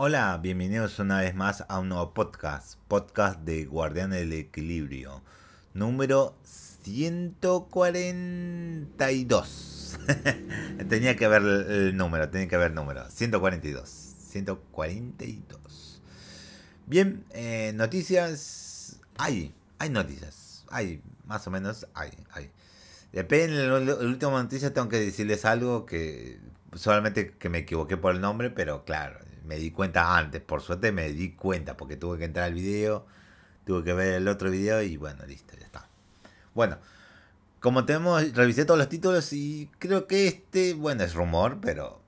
Hola, bienvenidos una vez más a un nuevo podcast, podcast de Guardián del Equilibrio, número 142. tenía que ver el número, tenía que ver el número, 142, 142. Bien, eh, noticias, hay, hay noticias, hay, más o menos, hay, hay. Depende, la última noticia tengo que decirles algo que solamente que me equivoqué por el nombre, pero claro, me di cuenta antes, por suerte me di cuenta porque tuve que entrar al video, tuve que ver el otro video y bueno, listo, ya está. Bueno, como tenemos, revisé todos los títulos y creo que este, bueno, es rumor, pero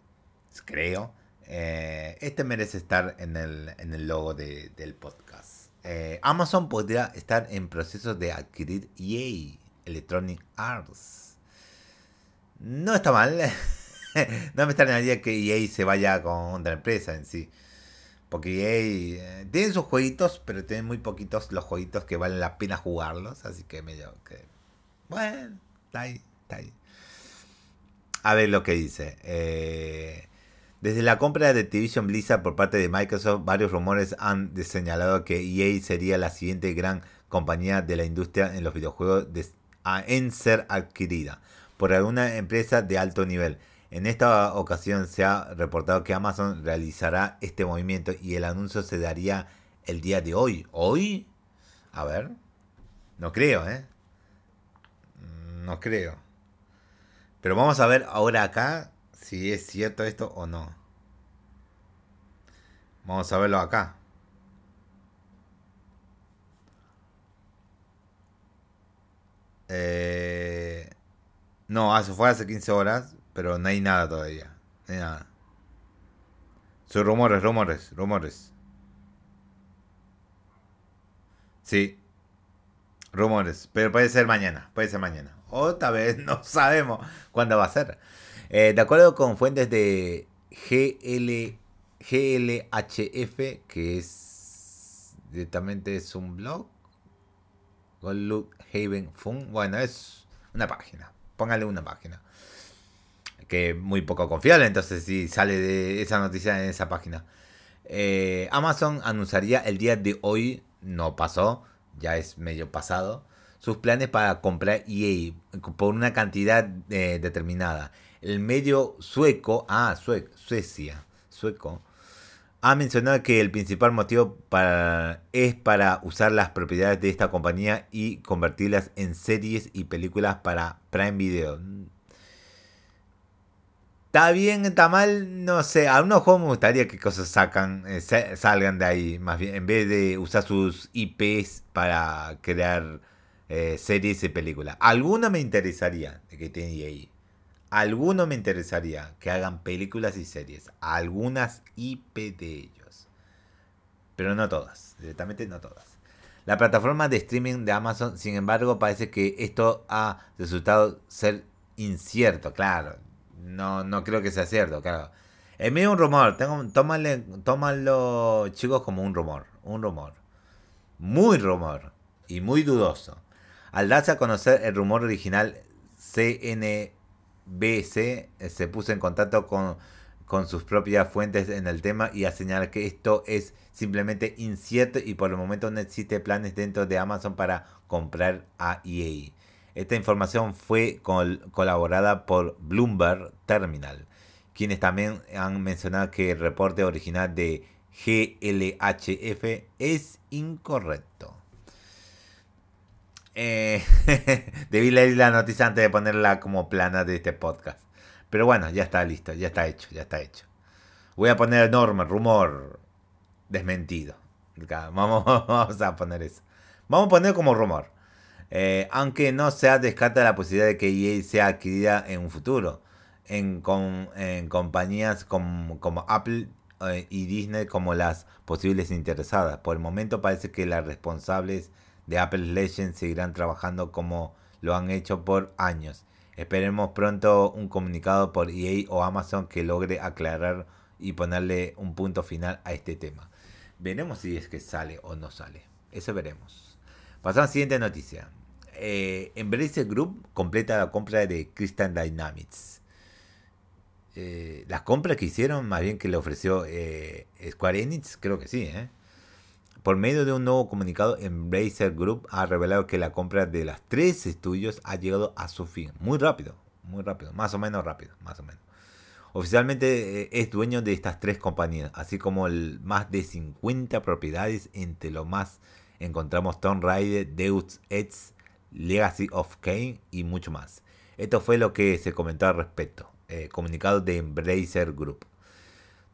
creo, eh, este merece estar en el, en el logo del podcast. Eh, Amazon podría estar en proceso de adquirir EA, Electronic Arts. No está mal. no me extrañaría que EA se vaya con otra empresa en sí. Porque EA eh, sus jueguitos, pero tiene muy poquitos los jueguitos que valen la pena jugarlos. Así que medio que. Bueno, está ahí, está ahí. A ver lo que dice. Eh, desde la compra de Activision Blizzard por parte de Microsoft, varios rumores han señalado que EA sería la siguiente gran compañía de la industria en los videojuegos en ser adquirida por alguna empresa de alto nivel. En esta ocasión se ha reportado que Amazon realizará este movimiento y el anuncio se daría el día de hoy. ¿Hoy? A ver. No creo, ¿eh? No creo. Pero vamos a ver ahora acá si es cierto esto o no. Vamos a verlo acá. Eh, no, eso fue hace 15 horas. Pero no hay nada todavía. No hay nada. Son rumores, rumores, rumores. Sí. Rumores. Pero puede ser mañana. Puede ser mañana. Otra vez no sabemos cuándo va a ser. Eh, de acuerdo con fuentes de GL, GLHF, que es directamente es un blog. Gold Haven Fun. Bueno, es una página. Póngale una página que muy poco confiable, entonces si sale de esa noticia en esa página. Eh, Amazon anunciaría el día de hoy, no pasó, ya es medio pasado, sus planes para comprar EA por una cantidad eh, determinada. El medio sueco, ah, Suecia, sueco, ha mencionado que el principal motivo para, es para usar las propiedades de esta compañía y convertirlas en series y películas para Prime Video. Está bien, está mal, no sé. A unos juegos me gustaría que cosas sacan, eh, salgan de ahí, más bien, en vez de usar sus IPs para crear eh, series y películas. Alguno me interesaría de que tiene ahí. Alguno me interesaría que hagan películas y series. Algunas IP de ellos. Pero no todas, directamente no todas. La plataforma de streaming de Amazon, sin embargo, parece que esto ha resultado ser incierto, claro no, no creo que sea cierto, claro. Es medio un rumor, tengo, tómalo chicos como un rumor, un rumor. Muy rumor y muy dudoso. Al darse a conocer el rumor original, CNBC eh, se puso en contacto con, con sus propias fuentes en el tema y a señalar que esto es simplemente incierto y por el momento no existe planes dentro de Amazon para comprar a EA. Esta información fue colaborada por Bloomberg Terminal, quienes también han mencionado que el reporte original de GLHF es incorrecto. Eh, debí leer la noticia antes de ponerla como plana de este podcast. Pero bueno, ya está listo, ya está hecho, ya está hecho. Voy a poner enorme rumor desmentido. Vamos, vamos a poner eso. Vamos a poner como rumor. Eh, aunque no se descarta la posibilidad de que EA sea adquirida en un futuro en, compañías como, Apple eh, y Disney como las posibles interesadas. Por el momento parece que las responsables de Apple Legends seguirán trabajando como lo han hecho por años. Esperemos pronto un comunicado por EA o Amazon que logre aclarar y ponerle un punto final a este tema. Veremos si es que sale o no sale. Eso veremos. Pasamos a la siguiente noticia eh, Embracer Group completa la compra de Crystal Dynamics. eh, las compras que hicieron, más bien que le ofreció eh, Square Enix, creo que sí. ¿eh? Por medio de un nuevo comunicado, Embracer Group ha revelado que la compra de las tres estudios ha llegado a su fin. Muy rápido, muy rápido, más o menos rápido, más o menos. Oficialmente es dueño de estas tres compañías, así como el, más de 50 propiedades, entre lo más encontramos Tomb Raider, Deus Ex, Legacy of Kain y mucho más. Esto fue lo que se comentó al respecto. Eh, comunicado de Embracer Group.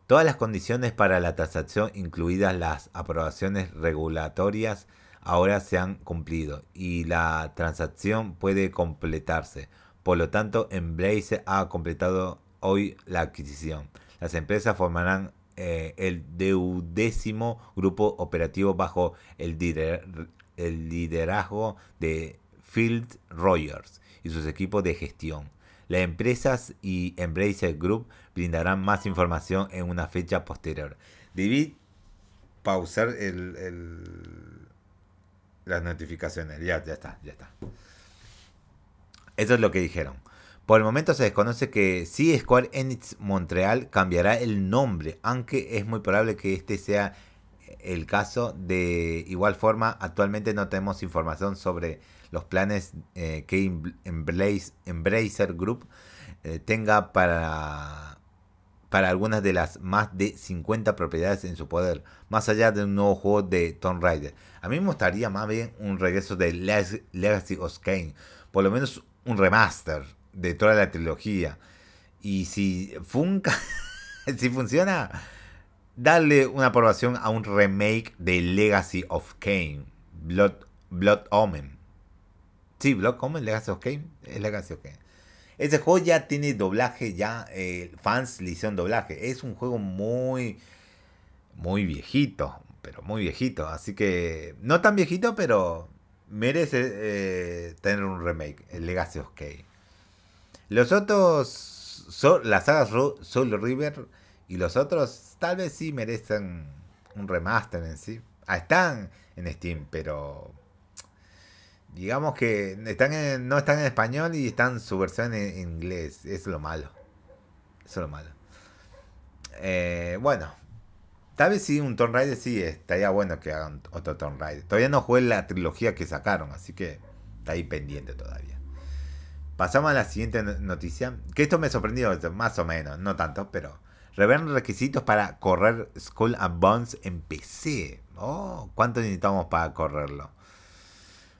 Todas las condiciones para la transacción, incluidas las aprobaciones regulatorias, ahora se han cumplido y la transacción puede completarse. Por lo tanto, Embracer ha completado hoy la adquisición. Las empresas formarán eh, el deudécimo grupo operativo bajo el, el liderazgo de Field Rogers y sus equipos de gestión. Las empresas y Embracer Group brindarán más información en una fecha posterior. Debí pausar el, las notificaciones. Ya, ya está, ya está. Eso es lo que dijeron. Por el momento se desconoce que si Square Enix Montreal cambiará el nombre, aunque es muy probable que este sea el caso. De igual forma, actualmente no tenemos información sobre los planes eh, que Embracer Group eh, tenga para, para algunas de las más de 50 propiedades en su poder, más allá de un nuevo juego de Tomb Raider. A mí me gustaría más bien un regreso de Legacy of Kane, por lo menos un remaster de toda la trilogía. Y si, funca, si funciona, darle una aprobación a un remake de Legacy of Kane, Blood, Blood Omen. Sí, Blood Omen, Legacy of Kane, es Legacy of. Ese juego ya tiene doblaje, ya eh, fans le hicieron doblaje. Es un juego muy, muy viejito, pero muy viejito. Así que, no tan viejito, pero merece eh, tener un remake, el Legacy of Kane. Los otros, son las sagas Soul River y los otros tal vez sí merecen un remaster en sí. Ah, están en Steam, pero digamos que están no están en español y están su versión en, inglés. Es lo malo. Eso es lo malo. Eh, bueno, tal vez sí, un Tomb Raider sí, estaría bueno que hagan otro Tomb Raider. Todavía no jugué la trilogía que sacaron, así que está ahí pendiente todavía. Pasamos a la siguiente noticia, que esto me sorprendió, más o menos, no tanto, pero revelan requisitos para correr Skull and Bones en PC. Oh, ¿cuánto necesitamos para correrlo?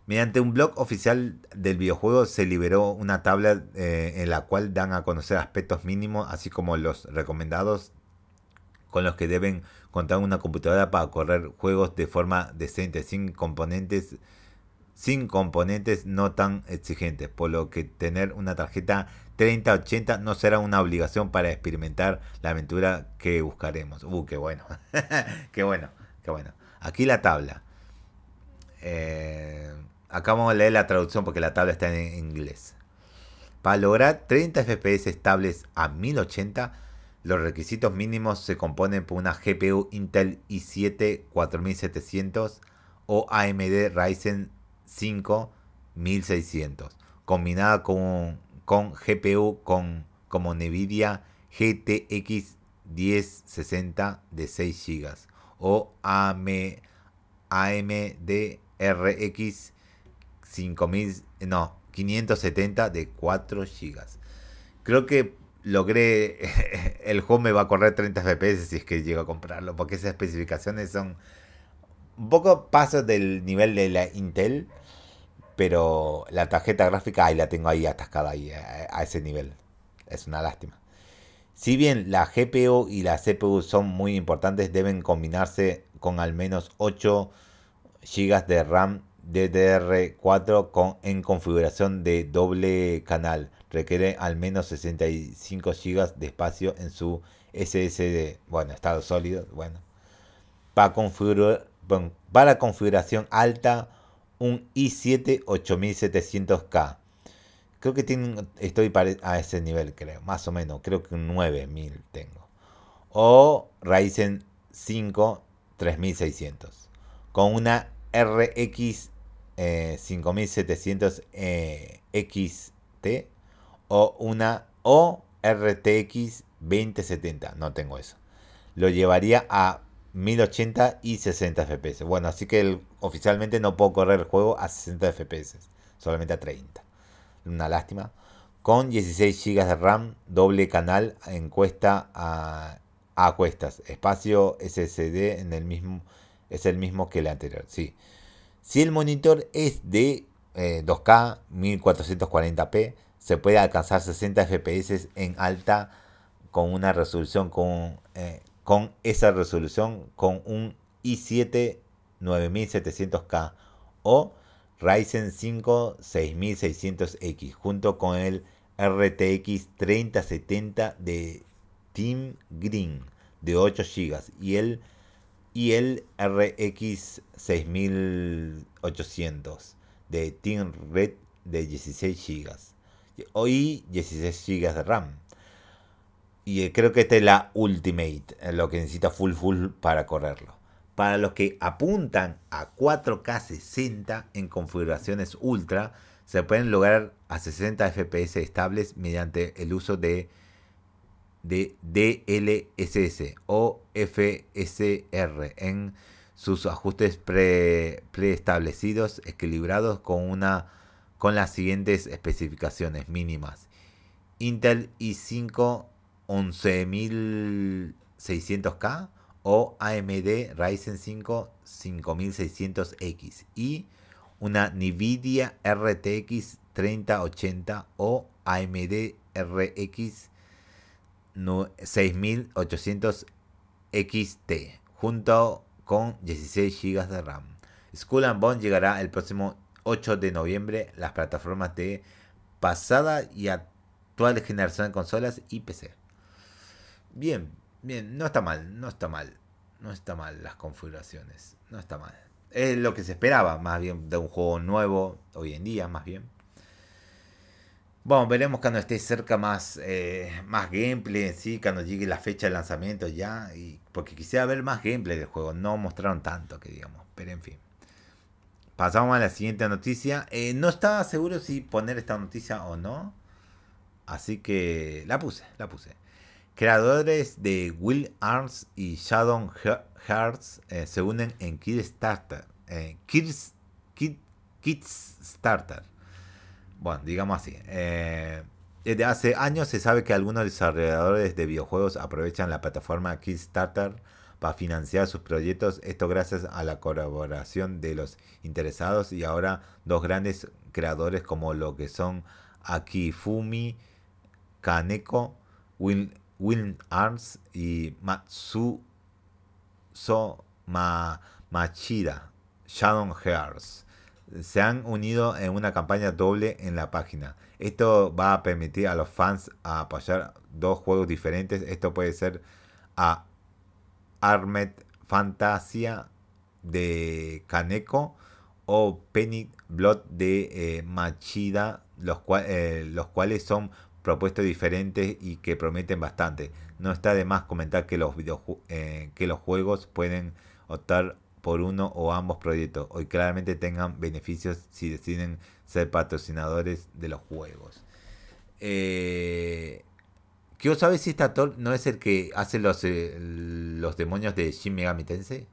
Mediante un blog oficial del videojuego se liberó una tabla eh, en la cual dan a conocer aspectos mínimos, así como los recomendados con los que deben contar una computadora para correr juegos de forma decente, sin componentes, sin componentes no tan exigentes, por lo que tener una tarjeta 3080 no será una obligación para experimentar la aventura que buscaremos. Uh, qué bueno, qué bueno, qué bueno. Aquí la tabla. Eh, Acá vamos a leer la traducción porque la tabla está en inglés. Para lograr 30 FPS estables a 1080, los requisitos mínimos se componen por una GPU Intel i7 4700 o AMD Ryzen 5 1600, combinada con, con GPU con, como NVIDIA GTX 1060 de 6 GB o AMD RX 5000, no, 570 de 4 GB. Creo que logré, el juego me va a correr 30 FPS si es que llego a comprarlo, porque esas especificaciones son un poco pasos del nivel de la Intel, pero la tarjeta gráfica ahí la tengo ahí atascada ahí, a, ese nivel. Es una lástima. Si bien la GPU y la CPU son muy importantes, deben combinarse con al menos 8 GB de RAM DDR4 con, en configuración de doble canal. Requiere al menos 65 GB de espacio en su SSD. Bueno, estado sólido. Bueno. Para, configurar, para configuración alta, un i7 8700K. Creo que tiene, estoy a ese nivel, creo. Más o menos. Creo que un 9000 tengo. O Ryzen 5 3600. Con una RX 5700 eh, XT o una o RTX 2070. No tengo eso. Lo llevaría a 1080 y 60 FPS. Bueno, así que oficialmente no puedo correr el juego a 60 FPS, solamente a 30. Una lástima. Con 16 GB de RAM, doble canal, encuesta a, a cuestas. Espacio SSD en el mismo, es el mismo que el anterior. Sí. Si el monitor es de 2K, 1440p, se puede alcanzar 60 FPS en alta con una resolución con eh, con esa resolución con un i7 9700K o Ryzen 5 6600X junto con el RTX 3070 de Team Green de 8 GB y el, y el RX 6800 de Team Red de 16 GB y 16 GB de RAM. Y eh, creo que esta es la Ultimate, eh, lo que necesita full full para correrlo. Para los que apuntan a 4K 60 en configuraciones ultra, se pueden lograr a 60 FPS estables mediante el uso de, de DLSS o FSR en sus ajustes preestablecidos, equilibrados con, una, con las siguientes especificaciones mínimas. Intel i5 11600K o AMD Ryzen 5 5600X y una Nvidia RTX 3080 o AMD RX 6800 XT junto con 16 GB de RAM. Skull and Bone llegará el próximo 8 de noviembre las plataformas de pasada y actual generación de consolas y PC. Bien, bien, no está mal, no está mal. No está mal las configuraciones, no está mal. Es lo que se esperaba, más bien, de un juego nuevo, hoy en día, más bien. Bueno, veremos cuando esté cerca más, eh, más gameplay, sí, cuando llegue la fecha de lanzamiento ya. Y, porque quisiera ver más gameplay del juego. No mostraron tanto, que digamos. Pero en fin. Pasamos a la siguiente noticia. Eh, no estaba seguro si poner esta noticia o no. Así que la puse, la puse. Creadores de Will Arms y Shadow Hearts eh, se unen en Kickstarter. Eh, Kids, Starter. Bueno, digamos así. Eh, desde hace años se sabe que algunos desarrolladores de videojuegos aprovechan la plataforma Kickstarter para financiar sus proyectos. Esto gracias a la colaboración de los interesados y ahora dos grandes creadores como lo que son Akifumi Kaneko, Will Will Arms y Matsu So Machida, Shadow. Se han unido en una campaña doble en la página. Esto va a permitir a los fans apoyar dos juegos diferentes. Esto puede ser a Armed Fantasia de Kaneko o Penny Blood de eh, Machida, los, eh, los cuales son propuestas diferentes y que prometen bastante. No está de más comentar que los, eh, que los juegos pueden optar por uno o ambos proyectos o claramente tengan beneficios si deciden ser patrocinadores de los juegos. Eh, Quiero saber si este actor no es el que hace los, eh, los demonios de Shin Megami Tensei.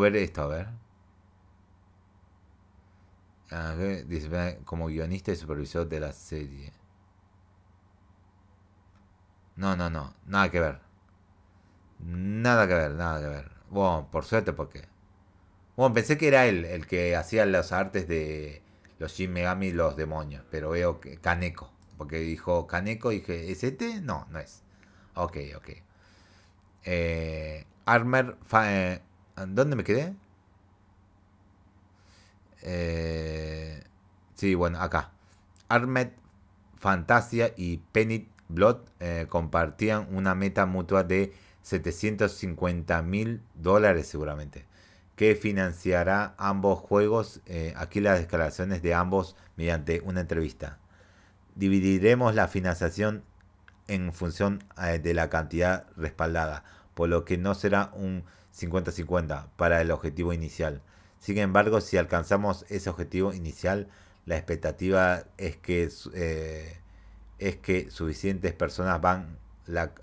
ver esto, a ver. Dice, como guionista y supervisor de la serie. No, no, no, nada que ver. Nada que ver, nada que ver. Bueno, por suerte, porque. Bueno, pensé que era él el que hacía las artes de los Shin Megami y los demonios, pero veo que Kaneko. Porque dijo Kaneko dije, ¿es este? No, no es. Ok, ok. Eh, Armer, eh, ¿Dónde me quedé? Eh, sí, bueno, acá. Armed Fantasia y Penny Blood eh, compartían una meta mutua de 750 mil dólares seguramente, que financiará ambos juegos. Eh, aquí las declaraciones de ambos mediante una entrevista. Dividiremos la financiación en función de la cantidad respaldada, por lo que no será un 50-50 para el objetivo inicial. Sin embargo, si alcanzamos ese objetivo inicial, la expectativa es que, eh, es que suficientes personas van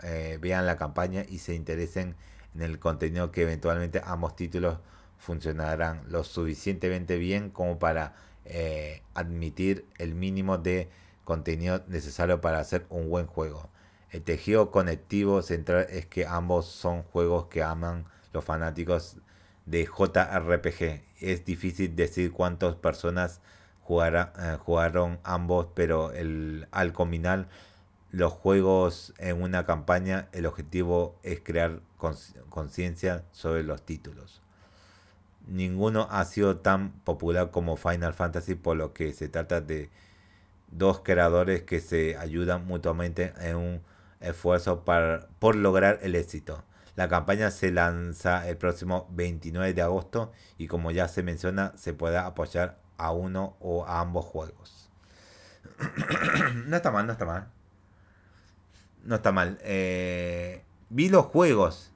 eh, vean la campaña y se interesen en el contenido que eventualmente ambos títulos funcionarán lo suficientemente bien como para eh, admitir el mínimo de contenido necesario para hacer un buen juego. El tejido conectivo central es que ambos son juegos que aman los fanáticos de JRPG. Es difícil decir cuántas personas eh, jugaron ambos, pero el, al combinar los juegos en una campaña, el objetivo es crear conciencia sobre los títulos. Ninguno ha sido tan popular como Final Fantasy, por lo que se trata de dos creadores que se ayudan mutuamente en un esfuerzo para, por lograr el éxito. La campaña se lanza el próximo 29 de agosto y como ya se menciona, se puede apoyar a uno o a ambos juegos. no está mal, no está mal. No está mal. Eh, vi los juegos.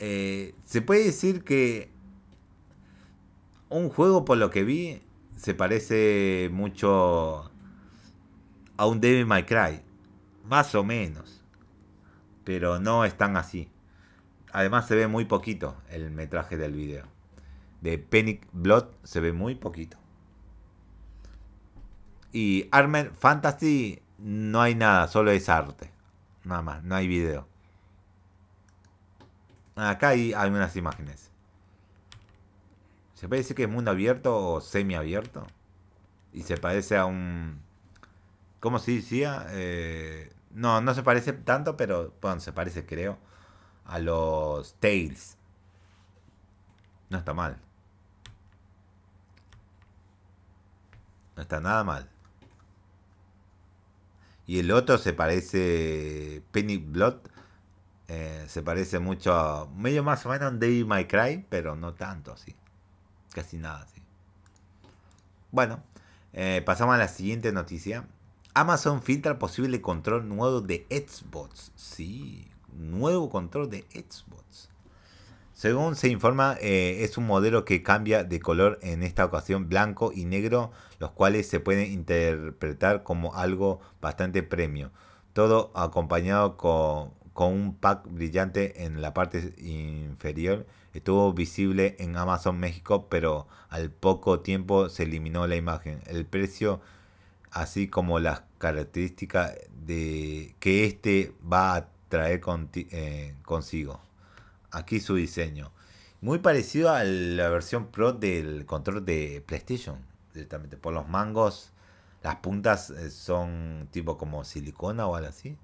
Eh, se puede decir que un juego, por lo que vi, se parece mucho a un Devil May Cry. Más o menos. Pero no es tan así. Además se ve muy poquito el metraje del video. De Panic Blood se ve muy poquito. Y Armor Fantasy no hay nada, solo es arte. Nada más, no hay video. Acá hay algunas imágenes. Se puede decir que es mundo abierto o semiabierto. Y se parece a un... ¿Cómo se decía? Eh, no, no se parece tanto, pero bueno, se parece creo a los Tales. No está mal. No está nada mal. Y el otro se parece. Penny Blood. Eh, se parece mucho a. Medio más o menos a David My Cry, pero no tanto así. Casi nada así. Bueno, eh, pasamos a la siguiente noticia. Amazon filtra posible control nuevo de Xbox. Sí, nuevo control de Xbox. Según se informa, eh, es un modelo que cambia de color en esta ocasión blanco y negro, los cuales se pueden interpretar como algo bastante premio. Todo acompañado con, un pack brillante en la parte inferior. Estuvo visible en Amazon México, pero al poco tiempo se eliminó la imagen. El precio, así como las características de que este va a traer eh, consigo aquí su diseño. Muy parecido a la versión Pro del control de PlayStation. Directamente. Por los mangos, las puntas eh, son tipo como silicona o algo así.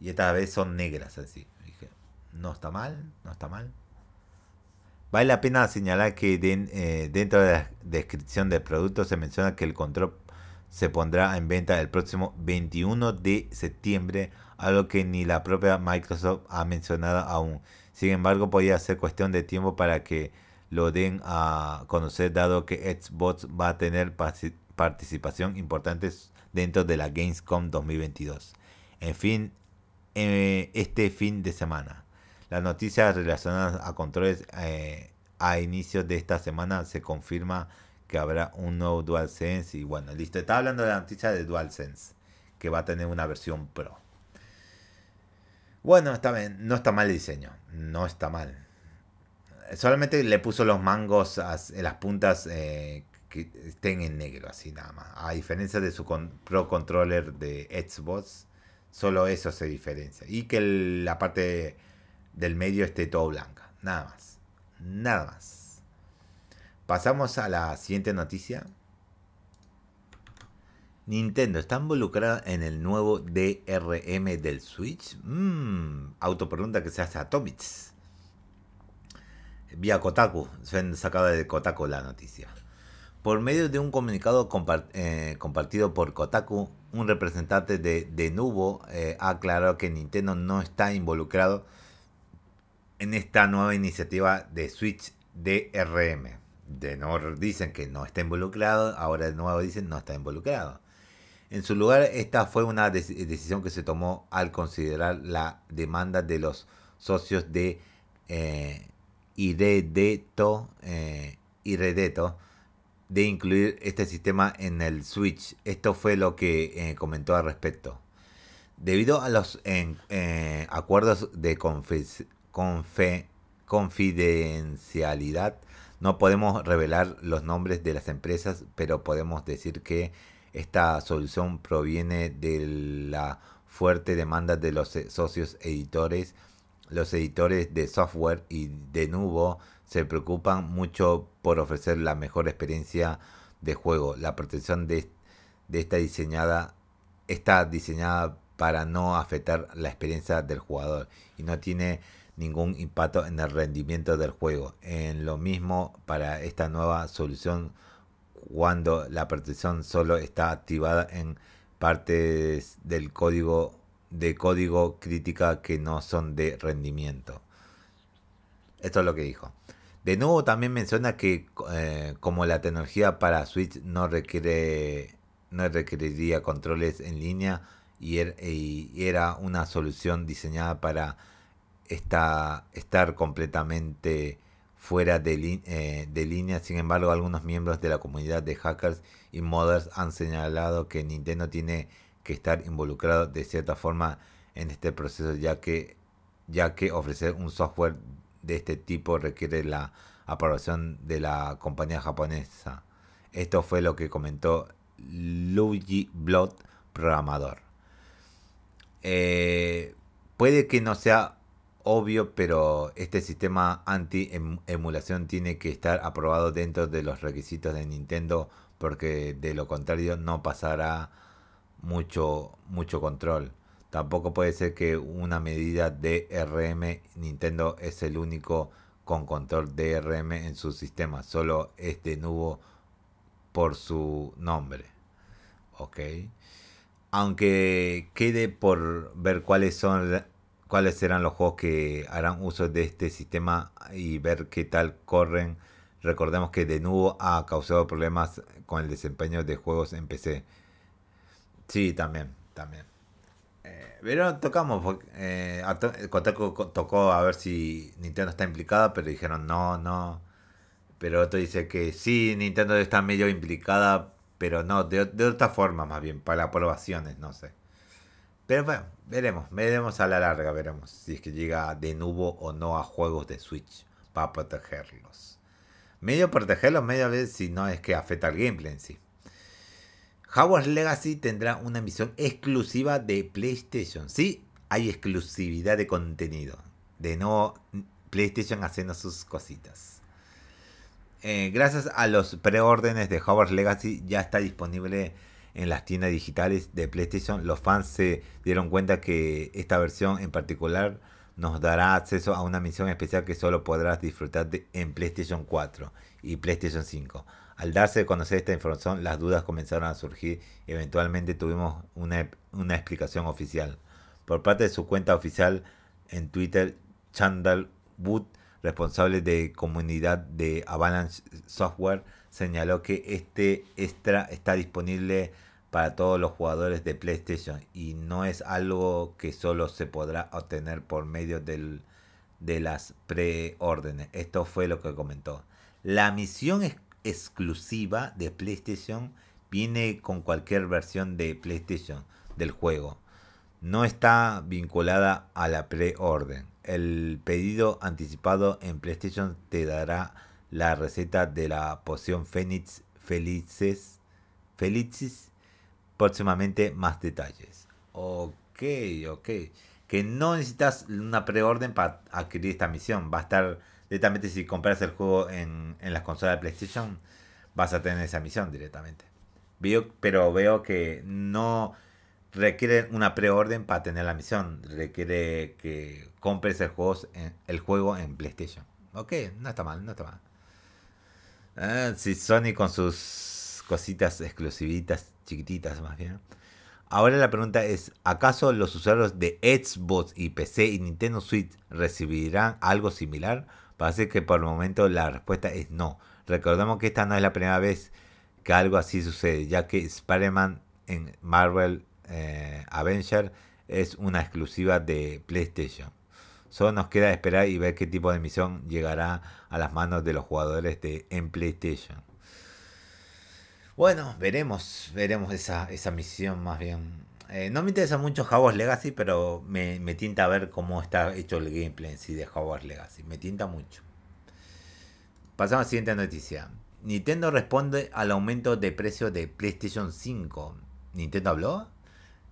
Y esta vez son negras así. Dije, no está mal, no está mal. Vale la pena señalar que eh, dentro de la descripción del producto se menciona que el control se pondrá en venta el próximo 21 de septiembre, algo que ni la propia Microsoft ha mencionado aún. Sin embargo, podría ser cuestión de tiempo para que lo den a conocer, dado que Xbox va a tener participación importante dentro de la Gamescom 2022. En fin, eh, este fin de semana. Las noticias relacionadas a controles eh, a inicios de esta semana se confirma que habrá un nuevo DualSense. Y bueno, listo. Estaba hablando de la noticia de DualSense, que va a tener una versión Pro. Bueno, está bien, no está mal el diseño, no está mal. Solamente le puso los mangos en las puntas eh, que estén en negro, así nada más. A diferencia de su Pro Controller de Xbox, solo eso se diferencia. Y que la parte del medio esté todo blanca, nada más. Nada más. Pasamos a la siguiente noticia. Nintendo está involucrada en el nuevo DRM del Switch. Mmm, autopregunta que se hace a Tomits. Vía Kotaku, se han sacado de Kotaku la noticia. Por medio de un comunicado eh, compartido por Kotaku, un representante de, de Nubo eh, ha aclarado que Nintendo no está involucrado en esta nueva iniciativa de Switch DRM. De nuevo dicen que no está involucrado, ahora de nuevo dicen no está involucrado. En su lugar, esta fue una decisión que se tomó al considerar la demanda de los socios de eh, Irredeto, eh, de incluir este sistema en el Switch. Esto fue lo que eh, comentó al respecto. Debido a los eh, acuerdos de confidencialidad, no podemos revelar los nombres de las empresas, pero podemos decir que esta solución proviene de la fuerte demanda de los socios editores. Los editores de software y de nuevo se preocupan mucho por ofrecer la mejor experiencia de juego. La protección de, esta diseñada está diseñada para no afectar la experiencia del jugador y no tiene ningún impacto en el rendimiento del juego. En lo mismo para esta nueva solución cuando la protección solo está activada en partes del código de código crítica que no son de rendimiento. Esto es lo que dijo. De nuevo también menciona que eh, como la tecnología para Switch no requiere no requeriría controles en línea y, er, era una solución diseñada para estar completamente fuera de, eh, de, línea. Sin embargo, algunos miembros de la comunidad de hackers y modders han señalado que Nintendo tiene que estar involucrado de cierta forma en este proceso, ya que, ya que ofrecer un software de este tipo requiere la aprobación de la compañía japonesa. Esto fue lo que comentó Luigi Blood, programador. Eh, puede que no sea obvio, pero este sistema anti-emulación tiene que estar aprobado dentro de los requisitos de Nintendo, porque de lo contrario no pasará mucho, mucho control. Tampoco puede ser que una medida DRM, Nintendo es el único con control DRM en su sistema, solo es de nuevo por su nombre. Ok. Aunque quede por ver cuáles son cuáles serán los juegos que harán uso de este sistema y ver qué tal corren. Recordemos que de nuevo ha causado problemas con el desempeño de juegos en PC. Sí, también, también. Pero tocamos, eh, tocó a ver si Nintendo está implicada, pero dijeron no, no. Pero otro dice que sí, Nintendo está medio implicada, pero no, de, otra forma más bien, para aprobaciones, no sé. Pero bueno, veremos, veremos a la larga, veremos si es que llega de nuevo o no a juegos de Switch para protegerlos. Medio protegerlos, medio a ver si no es que afecta al gameplay en sí. Hogwarts Legacy tendrá una emisión exclusiva de PlayStation. Sí, hay exclusividad de contenido. De nuevo, PlayStation haciendo sus cositas. Eh, gracias a los preórdenes de Hogwarts Legacy ya está disponible en las tiendas digitales de PlayStation. Los fans se dieron cuenta que esta versión en particular nos dará acceso a una misión especial que solo podrás disfrutar en PlayStation 4 y PlayStation 5. Al darse a conocer esta información, las dudas comenzaron a surgir y eventualmente tuvimos una, explicación oficial. Por parte de su cuenta oficial en Twitter, Chandal Wood, responsable de comunidad de Avalanche Software, señaló que este extra está disponible para todos los jugadores de PlayStation y no es algo que solo se podrá obtener por medio del, de las preórdenes. Esto fue lo que comentó. La misión es exclusiva de PlayStation viene con cualquier versión de PlayStation del juego. No está vinculada a la preorden. El pedido anticipado en PlayStation te dará la receta de la poción Fénix Felices. Felices. Próximamente más detalles. Ok, ok. Que no necesitas una preorden para adquirir esta misión. Va a estar directamente si compras el juego en, en las consolas de PlayStation, vas a tener esa misión directamente. Veo, pero veo que no requiere una preorden para tener la misión. Requiere que compres el juego en, el juego en PlayStation. Ok, no está mal, no está mal. Ah, si Sony con sus cositas exclusivitas, chiquititas más bien. Ahora la pregunta es, ¿acaso los usuarios de Xbox y PC y Nintendo Switch recibirán algo similar? Parece que por el momento la respuesta es no. Recordemos que esta no es la primera vez que algo así sucede, ya que Spider-Man en Marvel eh, Avenger es una exclusiva de PlayStation. Solo nos queda esperar y ver qué tipo de misión llegará a las manos de los jugadores de en PlayStation. Bueno, veremos, veremos esa, esa misión más bien. Eh, no me interesa mucho Hogwarts Legacy, pero me, me tinta a ver cómo está hecho el gameplay en sí de Hogwarts Legacy. Me tinta mucho. Pasamos a la siguiente noticia. Nintendo responde al aumento de precio de PlayStation 5. ¿Nintendo habló?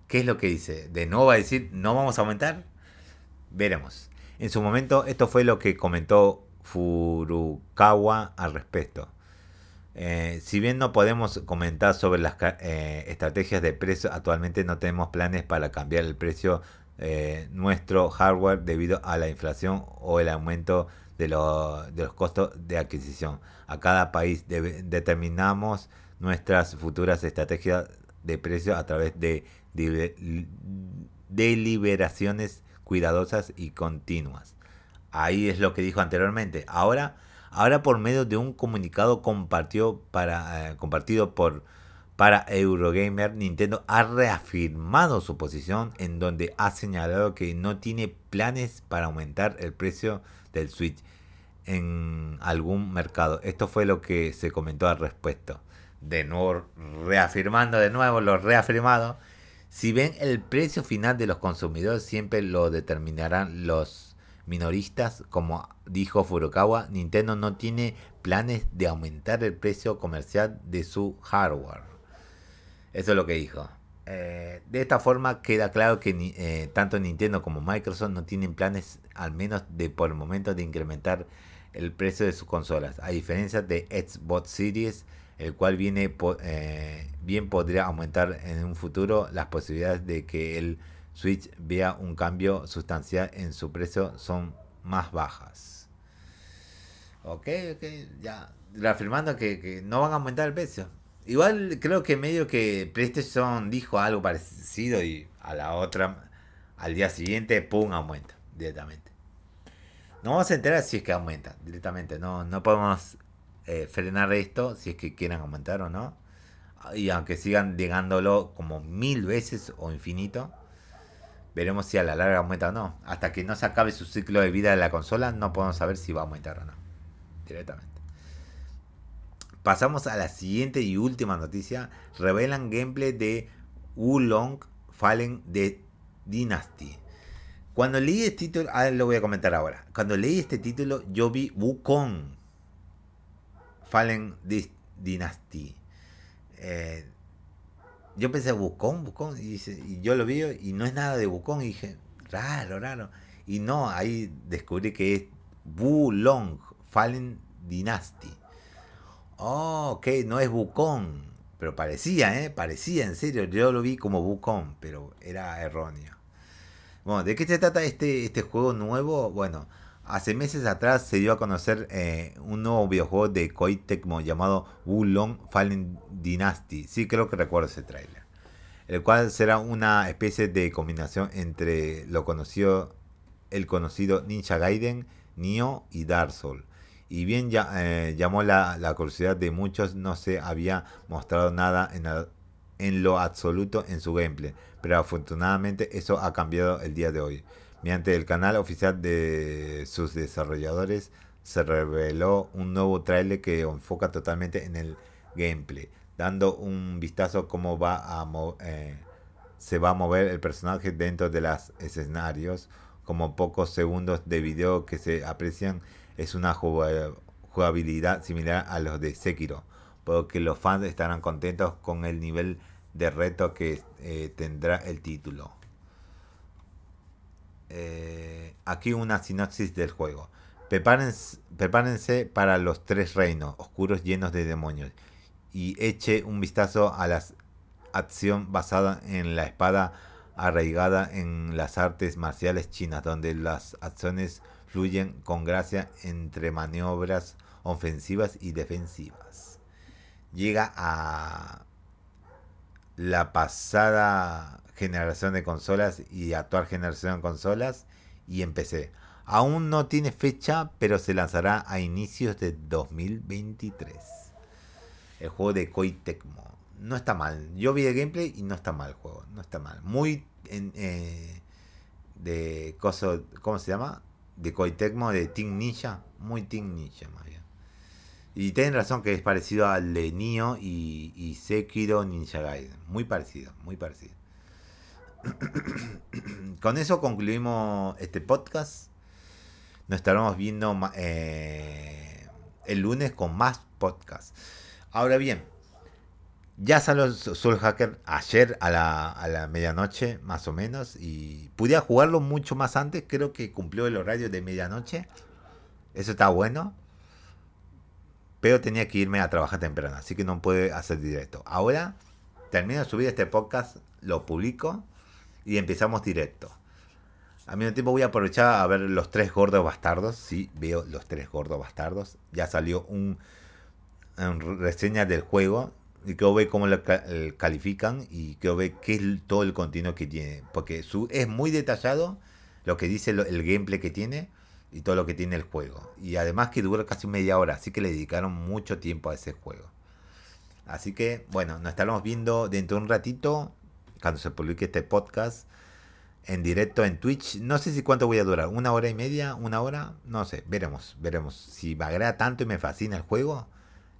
¿Qué es lo que dice? ¿De nuevo va a decir no vamos a aumentar? Veremos. En su momento esto fue lo que comentó Furukawa al respecto. Eh, si bien no podemos comentar sobre las eh, estrategias de precio, actualmente no tenemos planes para cambiar el precio eh, nuestro hardware debido a la inflación o el aumento de, de los costos de adquisición. A cada país determinamos nuestras futuras estrategias de precio a través de deliberaciones cuidadosas y continuas. Ahí es lo que dijo anteriormente. Ahora Ahora por medio de un comunicado compartido, para, eh, compartido por, para Eurogamer, Nintendo ha reafirmado su posición en donde ha señalado que no tiene planes para aumentar el precio del Switch en algún mercado. Esto fue lo que se comentó al respecto. De nuevo, reafirmando de nuevo lo reafirmado. Si ven el precio final de los consumidores, siempre lo determinarán los minoristas, como dijo Furukawa, Nintendo no tiene planes de aumentar el precio comercial de su hardware. Eso es lo que dijo. Eh, de esta forma queda claro que eh, tanto Nintendo como Microsoft no tienen planes, al menos de por el momento, de incrementar el precio de sus consolas. A diferencia de Xbox Series, el cual viene eh, bien podría aumentar en un futuro las posibilidades de que el Switch vea un cambio sustancial en su precio son más bajas. Ok, ok, ya. Reafirmando que, que no van a aumentar el precio. Igual creo que medio que PlayStation dijo algo parecido y a la otra, al día siguiente, pum, aumenta directamente. No vamos a enterar si es que aumenta directamente. No, no podemos eh, frenar esto si es que quieran aumentar o no. Y aunque sigan llegándolo como mil veces o infinito, Veremos si a la larga aumenta o no. Hasta que no se acabe su ciclo de vida de la consola, no podemos saber si va a aumentar o no. Directamente. Pasamos a la siguiente y última noticia. Revelan gameplay de Wulong Fallen de Dynasty. Cuando leí este título, ah, lo voy a comentar ahora. Cuando leí este título, yo vi Wukong Fallen Dynasty. Eh, yo pensé, Bucón, Bucón, y, yo lo vi y no es nada de Bucón, y dije, raro, raro. Y no, ahí descubrí que es Long Fallen Dynasty. Oh, ok, no es Bucón, pero parecía, ¿eh? Parecía, en serio, yo lo vi como Bucón, pero era erróneo. Bueno, ¿de qué se trata este, este juego nuevo? Bueno, Hace meses atrás se dio a conocer eh, un nuevo videojuego de Koei Tecmo llamado Wulong Fallen Dynasty. Sí, creo que recuerdo ese tráiler. El cual será una especie de combinación entre lo conocido, el conocido Ninja Gaiden, Nioh y Dark Souls. Y bien ya, eh, llamó la, curiosidad de muchos, no se había mostrado nada en, en lo absoluto en su gameplay. Pero afortunadamente eso ha cambiado el día de hoy. Mediante el canal oficial de sus desarrolladores se reveló un nuevo trailer que enfoca totalmente en el gameplay, dando un vistazo a cómo va a eh, se va a mover el personaje dentro de los escenarios. Como pocos segundos de video que se aprecian, es una jugabilidad similar a los de Sekiro, porque los fans estarán contentos con el nivel de reto que eh, tendrá el título. Eh, aquí una sinopsis del juego. Prepárense, para los tres reinos oscuros llenos de demonios y eche un vistazo a la acción basada en la espada arraigada en las artes marciales chinas, donde las acciones fluyen con gracia entre maniobras ofensivas y defensivas. Llega a la pasada generación de consolas y actual generación de consolas y empecé. Aún no tiene fecha, pero se lanzará a inicios de 2023. El juego de Koei Tecmo. No está mal. Yo vi el gameplay y no está mal el juego. No está mal. Muy en, eh, de coso, ¿cómo se llama? de Koitecmo de Team Ninja. Muy Team Ninja, más bien. Y tienen razón que es parecido al de Nioh y, Sekiro Ninja Gaiden. Muy parecido, muy parecido. Con eso concluimos este podcast. Nos estaremos viendo eh, el lunes con más podcasts. Ahora bien, ya salió Soul Hacker ayer a la, a la medianoche, más o menos. Y pude jugarlo mucho más antes. Creo que cumplió el horario de medianoche. Eso está bueno. Pero tenía que irme a trabajar temprano. Así que no pude hacer directo. Ahora termino de subir este podcast. Lo publico. Y empezamos directo. Al mismo tiempo voy a aprovechar a ver los tres gordos bastardos. Sí, veo los tres gordos bastardos. Ya salió un, reseña del juego. Y quiero ver cómo lo califican. Y quiero ver qué es todo el contenido que tiene. Porque es muy detallado lo que dice el gameplay que tiene. Y todo lo que tiene el juego. Y además que dura casi media hora. Así que le dedicaron mucho tiempo a ese juego. Así que bueno, nos estaremos viendo dentro de un ratito. Cuando se publique este podcast en directo en Twitch. No sé si cuánto voy a durar, una hora y media, una hora, no sé, veremos, veremos. Si me agrada tanto y me fascina el juego,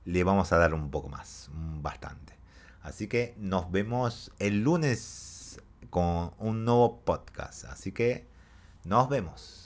le vamos a dar un poco más, bastante. Así que nos vemos el lunes con un nuevo podcast. Así que nos vemos.